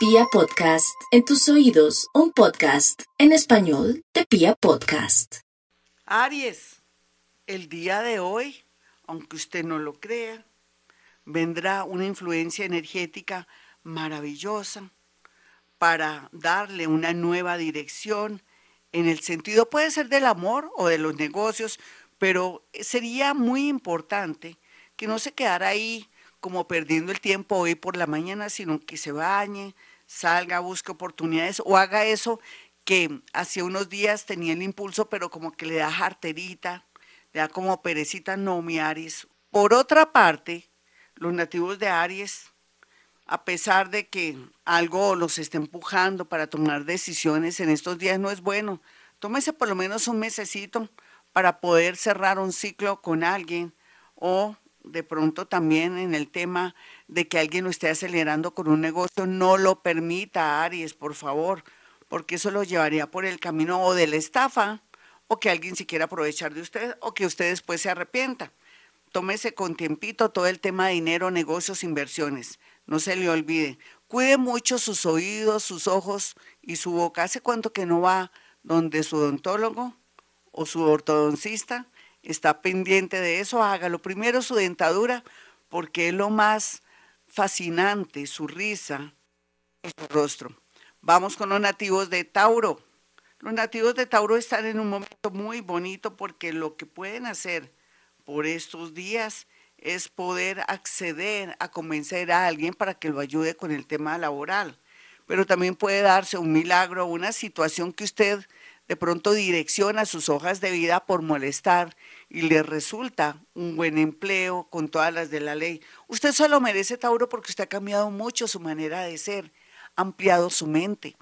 Pia Podcast, en tus oídos, un podcast en español de Pia Podcast. Aries, el día de hoy, aunque usted no lo crea, vendrá una influencia energética maravillosa para darle una nueva dirección en el sentido, puede ser del amor o de los negocios, pero sería muy importante que no se quedara ahí como perdiendo el tiempo hoy por la mañana, sino que se bañe, salga, busque oportunidades o haga eso que hace unos días tenía el impulso, pero como que le da jarterita, le da como perecita, no, mi Aries. Por otra parte, los nativos de Aries, a pesar de que algo los está empujando para tomar decisiones en estos días, no es bueno. Tómese por lo menos un mesecito para poder cerrar un ciclo con alguien o de pronto también en el tema de que alguien lo esté acelerando con un negocio, no lo permita, Aries, por favor, porque eso lo llevaría por el camino o de la estafa, o que alguien se quiera aprovechar de usted, o que usted después se arrepienta. Tómese con tiempito todo el tema de dinero, negocios, inversiones. No se le olvide. Cuide mucho sus oídos, sus ojos y su boca. ¿Hace cuánto que no va donde su odontólogo o su ortodoncista? Está pendiente de eso, hágalo. Primero su dentadura, porque es lo más fascinante, su risa y su rostro. Vamos con los nativos de Tauro. Los nativos de Tauro están en un momento muy bonito porque lo que pueden hacer por estos días es poder acceder a convencer a alguien para que lo ayude con el tema laboral. Pero también puede darse un milagro, una situación que usted de pronto direcciona sus hojas de vida por molestar y le resulta un buen empleo con todas las de la ley. Usted solo merece, Tauro, porque usted ha cambiado mucho su manera de ser, ampliado su mente.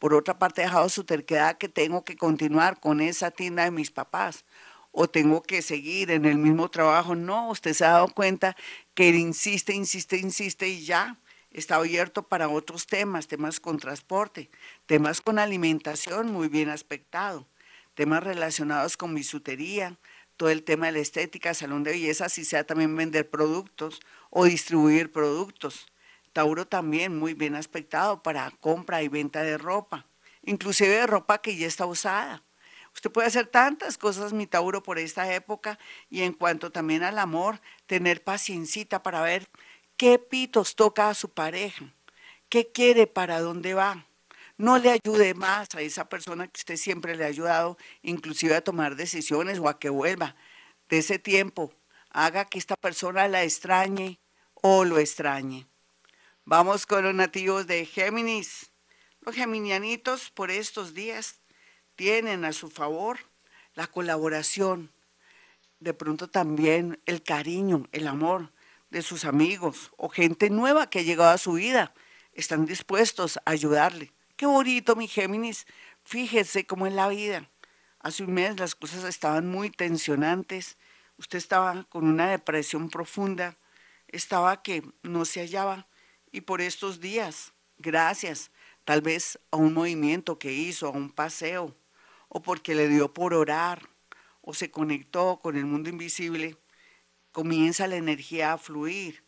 Por otra parte, ha dejado su terquedad que tengo que continuar con esa tienda de mis papás o tengo que seguir en el mismo trabajo. No, usted se ha dado cuenta que insiste, insiste, insiste y ya está abierto para otros temas, temas con transporte, temas con alimentación muy bien aspectado, temas relacionados con bisutería, todo el tema de la estética, salón de belleza, si sea también vender productos o distribuir productos. Tauro también muy bien aspectado para compra y venta de ropa, inclusive de ropa que ya está usada. Usted puede hacer tantas cosas, mi Tauro, por esta época y en cuanto también al amor, tener paciencita para ver qué pitos toca a su pareja, qué quiere, para dónde va. No le ayude más a esa persona que usted siempre le ha ayudado, inclusive a tomar decisiones o a que vuelva de ese tiempo. Haga que esta persona la extrañe o lo extrañe. Vamos con los nativos de Géminis. Los geminianitos por estos días tienen a su favor la colaboración, de pronto también el cariño, el amor, de sus amigos o gente nueva que ha llegado a su vida. Están dispuestos a ayudarle. Qué bonito, mi Géminis. Fíjese cómo es la vida. Hace un mes las cosas estaban muy tensionantes. Usted estaba con una depresión profunda. Estaba que no se hallaba. Y por estos días, gracias, tal vez a un movimiento que hizo, a un paseo, o porque le dio por orar, o se conectó con el mundo invisible, comienza la energía a fluir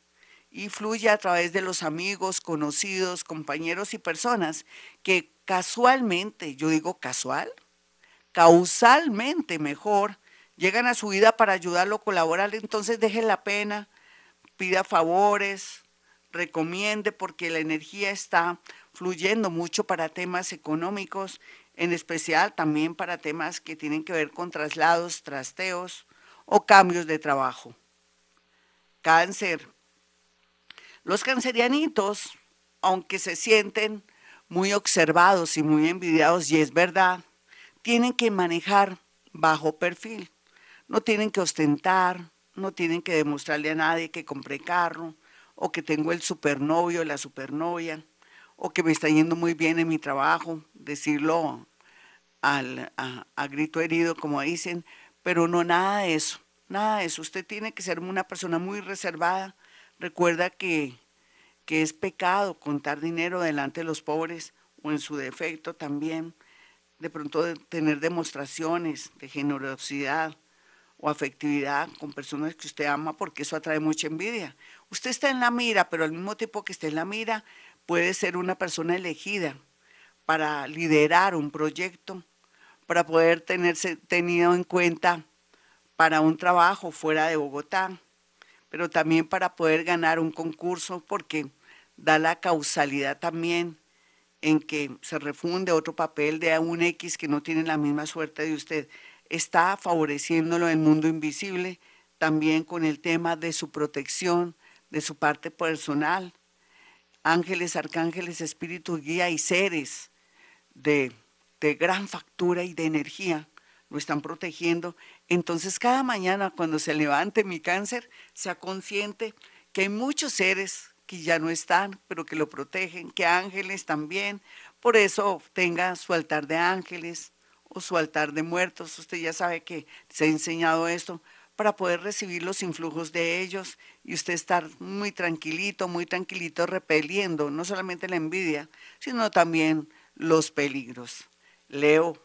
y fluye a través de los amigos, conocidos, compañeros y personas que casualmente, yo digo casual, causalmente mejor, llegan a su vida para ayudarlo, colaborar, entonces deje la pena, pida favores, recomiende porque la energía está fluyendo mucho para temas económicos, en especial también para temas que tienen que ver con traslados, trasteos o cambios de trabajo cáncer. Los cancerianitos, aunque se sienten muy observados y muy envidiados, y es verdad, tienen que manejar bajo perfil. No tienen que ostentar, no tienen que demostrarle a nadie que compré carro, o que tengo el supernovio, la supernovia, o que me está yendo muy bien en mi trabajo, decirlo al, a, a grito herido, como dicen, pero no nada de eso. Nada de eso. Usted tiene que ser una persona muy reservada. Recuerda que, que es pecado contar dinero delante de los pobres o en su defecto también. De pronto tener demostraciones de generosidad o afectividad con personas que usted ama porque eso atrae mucha envidia. Usted está en la mira, pero al mismo tiempo que esté en la mira, puede ser una persona elegida para liderar un proyecto, para poder tenerse tenido en cuenta para un trabajo fuera de Bogotá, pero también para poder ganar un concurso porque da la causalidad también en que se refunde otro papel de un X que no tiene la misma suerte de usted. Está favoreciéndolo el mundo invisible también con el tema de su protección, de su parte personal. Ángeles, arcángeles, espíritus, guía y seres de, de gran factura y de energía lo están protegiendo. Entonces cada mañana cuando se levante mi cáncer, sea consciente que hay muchos seres que ya no están, pero que lo protegen, que ángeles también. Por eso tenga su altar de ángeles o su altar de muertos. Usted ya sabe que se ha enseñado esto para poder recibir los influjos de ellos y usted estar muy tranquilito, muy tranquilito, repeliendo no solamente la envidia, sino también los peligros. Leo,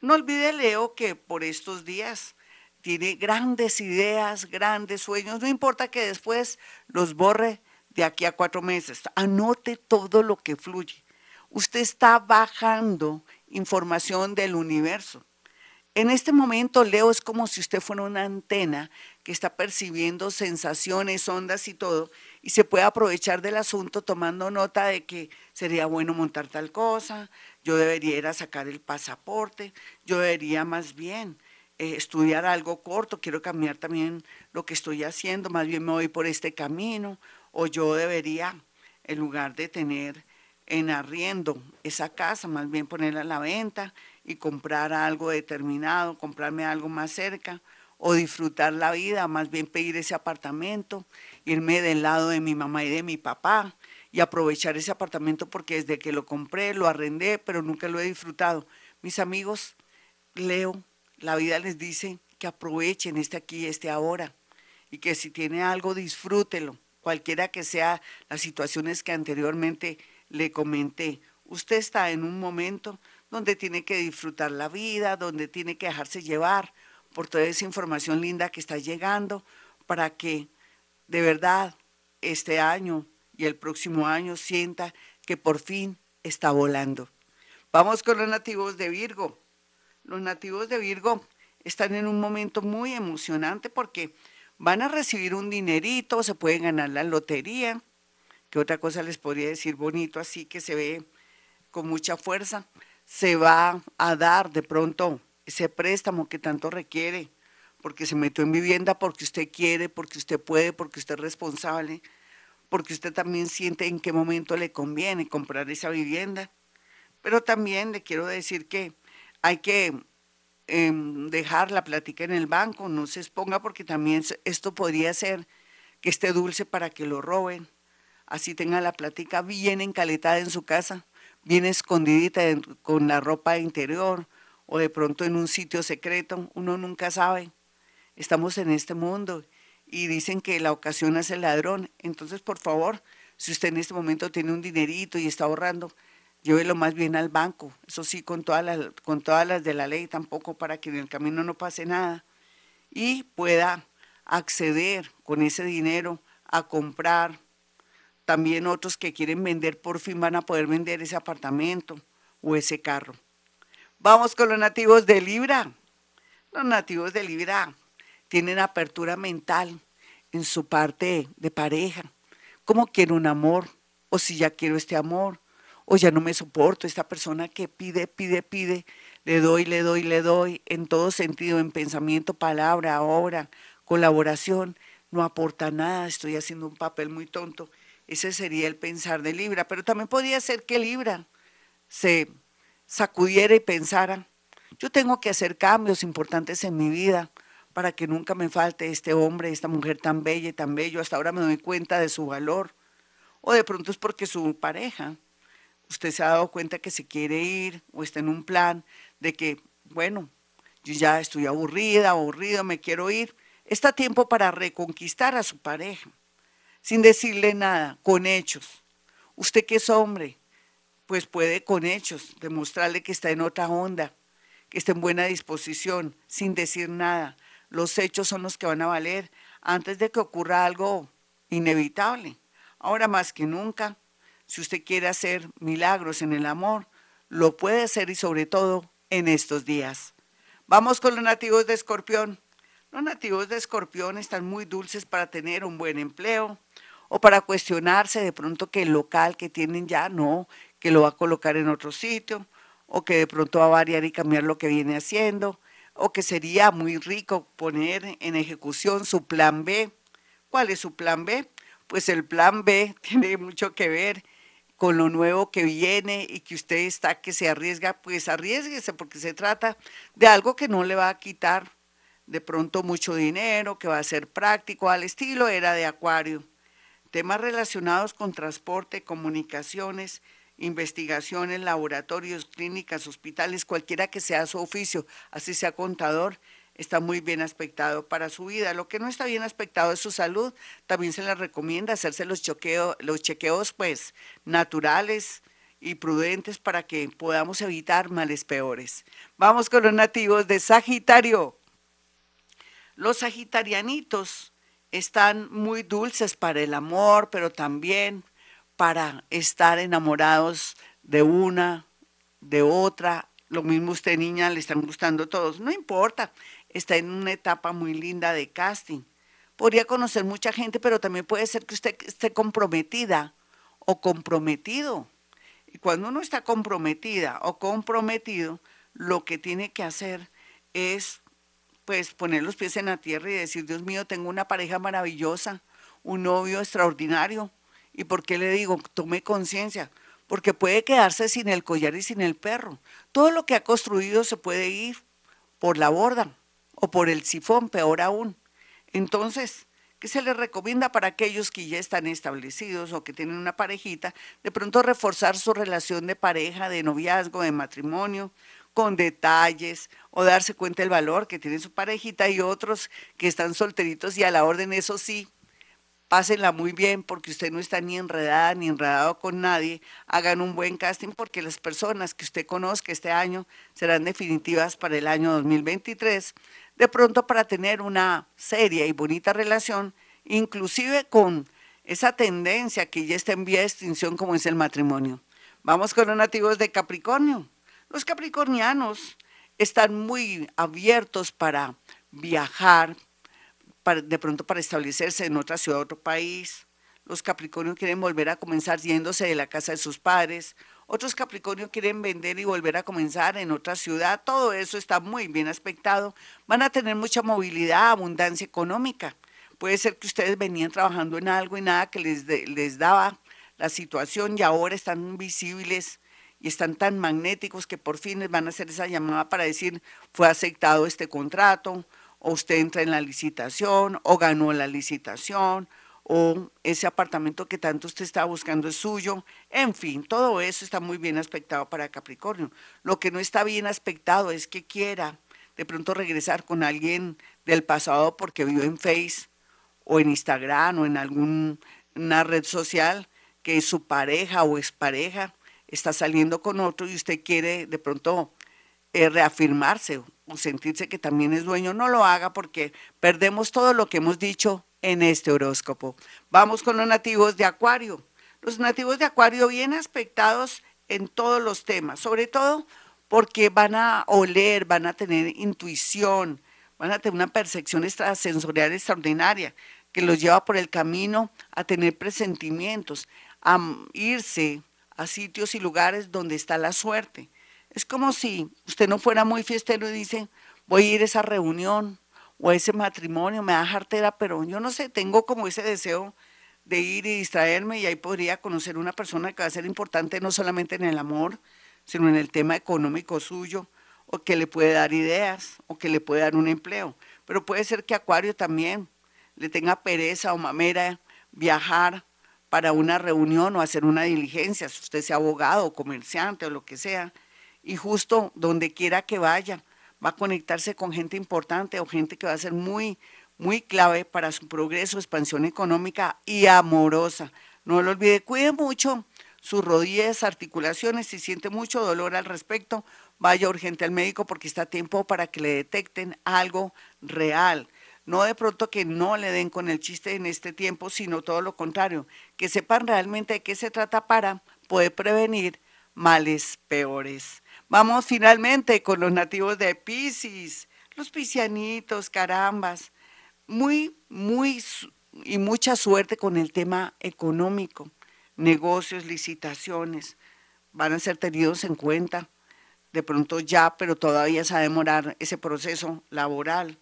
no olvide Leo que por estos días tiene grandes ideas, grandes sueños, no importa que después los borre de aquí a cuatro meses, anote todo lo que fluye. Usted está bajando información del universo. En este momento, Leo, es como si usted fuera una antena que está percibiendo sensaciones, ondas y todo, y se puede aprovechar del asunto tomando nota de que sería bueno montar tal cosa, yo debería ir a sacar el pasaporte, yo debería más bien eh, estudiar algo corto, quiero cambiar también lo que estoy haciendo, más bien me voy por este camino, o yo debería, en lugar de tener en arriendo esa casa, más bien ponerla a la venta y comprar algo determinado, comprarme algo más cerca, o disfrutar la vida, más bien pedir ese apartamento, irme del lado de mi mamá y de mi papá, y aprovechar ese apartamento porque desde que lo compré, lo arrendé, pero nunca lo he disfrutado. Mis amigos, Leo, la vida les dice que aprovechen este aquí este ahora y que si tiene algo, disfrútelo, cualquiera que sea las situaciones que anteriormente le comenté. Usted está en un momento donde tiene que disfrutar la vida, donde tiene que dejarse llevar por toda esa información linda que está llegando para que de verdad este año y el próximo año sienta que por fin está volando. Vamos con los nativos de Virgo. Los nativos de Virgo están en un momento muy emocionante porque van a recibir un dinerito, se pueden ganar la lotería, que otra cosa les podría decir bonito, así que se ve con mucha fuerza. Se va a dar de pronto ese préstamo que tanto requiere, porque se metió en vivienda, porque usted quiere, porque usted puede, porque usted es responsable porque usted también siente en qué momento le conviene comprar esa vivienda. Pero también le quiero decir que hay que em, dejar la plática en el banco, no se exponga porque también esto podría ser que esté dulce para que lo roben. Así tenga la plática bien encaletada en su casa, bien escondidita con la ropa interior o de pronto en un sitio secreto, uno nunca sabe. Estamos en este mundo y dicen que la ocasión es el ladrón. Entonces, por favor, si usted en este momento tiene un dinerito y está ahorrando, llévelo más bien al banco. Eso sí, con todas las, con todas las de la ley tampoco para que en el camino no pase nada. Y pueda acceder con ese dinero a comprar. También otros que quieren vender por fin van a poder vender ese apartamento o ese carro. Vamos con los nativos de Libra. Los nativos de Libra tienen apertura mental en su parte de pareja. ¿Cómo quiero un amor? O si ya quiero este amor, o ya no me soporto, esta persona que pide, pide, pide, le doy, le doy, le doy, en todo sentido, en pensamiento, palabra, obra, colaboración, no aporta nada, estoy haciendo un papel muy tonto. Ese sería el pensar de Libra, pero también podría ser que Libra se sacudiera y pensara, yo tengo que hacer cambios importantes en mi vida, para que nunca me falte este hombre, esta mujer tan bella y tan bello. Hasta ahora me doy cuenta de su valor. O de pronto es porque su pareja, usted se ha dado cuenta que se quiere ir o está en un plan de que, bueno, yo ya estoy aburrida, aburrido, me quiero ir. Está tiempo para reconquistar a su pareja, sin decirle nada, con hechos. Usted que es hombre, pues puede con hechos demostrarle que está en otra onda, que está en buena disposición, sin decir nada, los hechos son los que van a valer antes de que ocurra algo inevitable. Ahora más que nunca, Si usted quiere hacer milagros en el amor, lo puede hacer y sobre todo en estos días. Vamos con los nativos de Escorpión. Los nativos de Escorpión están muy dulces para tener un buen empleo o para cuestionarse de pronto que el local que tienen ya no, que lo va a colocar en otro sitio o que de pronto va a variar y cambiar lo que viene haciendo o que sería muy rico poner en ejecución su plan B. ¿Cuál es su plan B? Pues el plan B tiene mucho que ver con lo nuevo que viene y que usted está que se arriesga, pues arriesguese porque se trata de algo que no le va a quitar de pronto mucho dinero, que va a ser práctico, al estilo era de Acuario. Temas relacionados con transporte, comunicaciones, investigaciones, laboratorios, clínicas, hospitales, cualquiera que sea su oficio, así sea contador, está muy bien aspectado para su vida. Lo que no está bien aspectado es su salud. También se le recomienda hacerse los, los chequeos pues naturales y prudentes para que podamos evitar males peores. Vamos con los nativos de Sagitario. Los sagitarianitos están muy dulces para el amor, pero también para estar enamorados de una, de otra. Lo mismo usted, niña, le están gustando todos. No importa, está en una etapa muy linda de casting. Podría conocer mucha gente, pero también puede ser que usted esté comprometida o comprometido. Y cuando uno está comprometida o comprometido, lo que tiene que hacer es pues poner los pies en la tierra y decir, Dios mío, tengo una pareja maravillosa, un novio extraordinario. ¿Y por qué le digo, tome conciencia? Porque puede quedarse sin el collar y sin el perro. Todo lo que ha construido se puede ir por la borda o por el sifón, peor aún. Entonces, ¿qué se le recomienda para aquellos que ya están establecidos o que tienen una parejita? De pronto reforzar su relación de pareja, de noviazgo, de matrimonio, con detalles o darse cuenta del valor que tiene su parejita y otros que están solteritos y a la orden, eso sí, pásenla muy bien porque usted no está ni enredada ni enredado con nadie. Hagan un buen casting porque las personas que usted conozca este año serán definitivas para el año 2023. De pronto para tener una seria y bonita relación, inclusive con esa tendencia que ya está en vía de extinción como es el matrimonio. Vamos con los nativos de Capricornio. Los capricornianos están muy abiertos para viajar, de pronto para establecerse en otra ciudad, otro país. Los Capricornios quieren volver a comenzar yéndose de la casa de sus padres. Otros Capricornios quieren vender y volver a comenzar en otra ciudad. Todo eso está muy bien aspectado. Van a tener mucha movilidad, abundancia económica. Puede ser que ustedes venían trabajando en algo y nada que les, les daba la situación y ahora están visibles y están tan magnéticos que por fin les van a hacer esa llamada para decir fue aceptado este contrato o usted entra en la licitación, o ganó la licitación, o ese apartamento que tanto usted estaba buscando es suyo. En fin, todo eso está muy bien aspectado para Capricornio. Lo que no está bien aspectado es que quiera de pronto regresar con alguien del pasado porque vio en Face o en Instagram o en alguna red social que su pareja o expareja está saliendo con otro y usted quiere de pronto reafirmarse o sentirse que también es dueño, no lo haga porque perdemos todo lo que hemos dicho en este horóscopo. Vamos con los nativos de Acuario. Los nativos de Acuario bien aspectados en todos los temas, sobre todo porque van a oler, van a tener intuición, van a tener una percepción extrasensorial extraordinaria que los lleva por el camino a tener presentimientos, a irse a sitios y lugares donde está la suerte. Es como si usted no fuera muy fiestero y dice, voy a ir a esa reunión o a ese matrimonio, me da jartera, pero yo no sé, tengo como ese deseo de ir y distraerme y ahí podría conocer una persona que va a ser importante no solamente en el amor, sino en el tema económico suyo, o que le puede dar ideas, o que le puede dar un empleo. Pero puede ser que Acuario también le tenga pereza o mamera viajar para una reunión o hacer una diligencia, si usted sea abogado o comerciante o lo que sea, y justo donde quiera que vaya, va a conectarse con gente importante o gente que va a ser muy, muy clave para su progreso, expansión económica y amorosa. No lo olvide, cuide mucho sus rodillas, articulaciones, si siente mucho dolor al respecto, vaya urgente al médico porque está a tiempo para que le detecten algo real. No de pronto que no le den con el chiste en este tiempo, sino todo lo contrario, que sepan realmente de qué se trata para poder prevenir males peores. Vamos finalmente con los nativos de Pisces, los piscianitos, carambas. Muy, muy y mucha suerte con el tema económico, negocios, licitaciones. Van a ser tenidos en cuenta de pronto ya, pero todavía se va a demorar ese proceso laboral.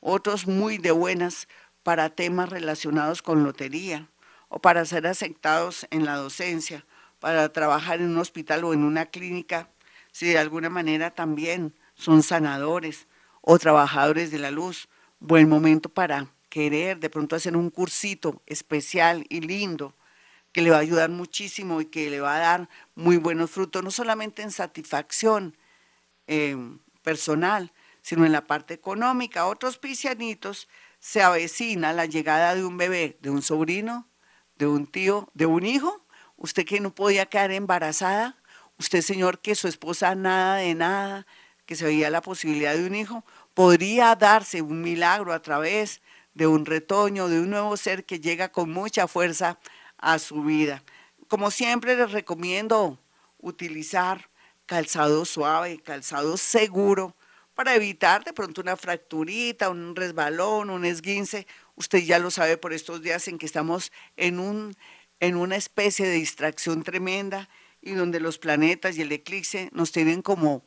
Otros muy de buenas para temas relacionados con lotería o para ser aceptados en la docencia, para trabajar en un hospital o en una clínica, si de alguna manera también son sanadores o trabajadores de la luz. Buen momento para querer de pronto hacer un cursito especial y lindo que le va a ayudar muchísimo y que le va a dar muy buenos frutos, no solamente en satisfacción em, personal, sino en la parte económica. Otros piscianitos se avecina la llegada de un bebé, de un sobrino, de un tío, de un hijo. Usted que no podía quedar embarazada, usted señor que su esposa nada de nada, que se veía la posibilidad de un hijo, podría darse un milagro a través de un retoño, de un nuevo ser que llega con mucha fuerza a su vida. Como siempre les recomiendo utilizar calzado suave, calzado seguro, para evitar de pronto una fracturita, un resbalón, un esguince. Usted ya lo sabe por estos días en que estamos en, un, en una especie de distracción tremenda y donde los planetas y el eclipse nos tienen como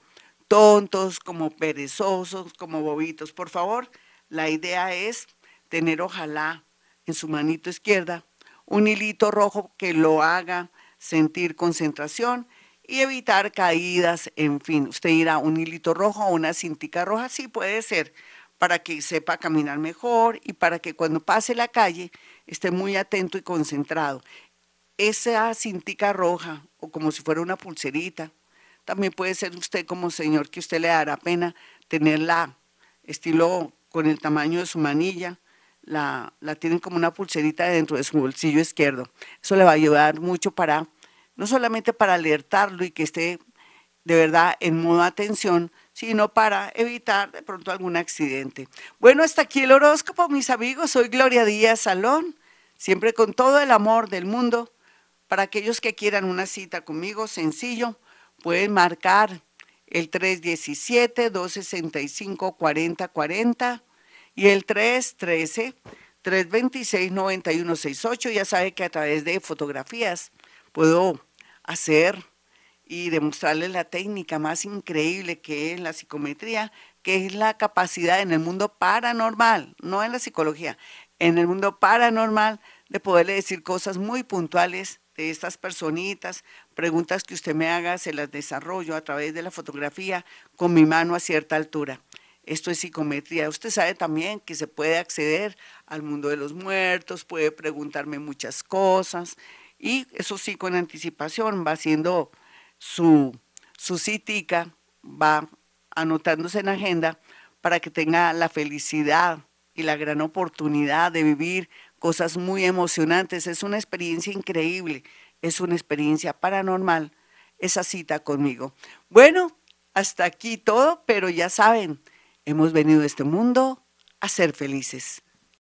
tontos, como perezosos, como bobitos. Por favor, la idea es tener ojalá en su manito izquierda un hilito rojo que lo haga sentir concentración y evitar caídas, en fin, usted irá un hilito rojo o una cintica roja, sí puede ser, para que sepa caminar mejor y para que cuando pase la calle esté muy atento y concentrado. Esa cintica roja o como si fuera una pulserita, también puede ser usted como señor que usted le dará pena tenerla estilo con el tamaño de su manilla, la, la tienen como una pulserita dentro de su bolsillo izquierdo. Eso le va a ayudar mucho para, no solamente para alertarlo y que esté de verdad en modo atención, sino para evitar de pronto algún accidente. Bueno, hasta aquí el horóscopo, mis amigos. Soy Gloria Díaz Salón, siempre con todo el amor del mundo. Para aquellos que quieran una cita conmigo, sencillo, pueden marcar el 317-265-4040 y el 313 326 9168. Ya sabe que a través de fotografías puedo hacer y demostrarles la técnica más increíble que es la psicometría, que es la capacidad en el mundo paranormal, no en la psicología, en el mundo paranormal de poderle decir cosas muy puntuales estas personitas, preguntas que usted me haga, se las desarrollo a través de la fotografía con mi mano a cierta altura. Esto es psicometría. Usted sabe también que se puede acceder al mundo de los muertos, puede preguntarme muchas cosas y eso sí con anticipación va haciendo su, su va anotándose en agenda para que tenga la felicidad y la gran oportunidad de vivir cosas muy emocionantes. Es una experiencia increíble, es una experiencia paranormal esa cita conmigo. Bueno, hasta aquí todo, pero ya saben, Hemos venido a este mundo a ser felices.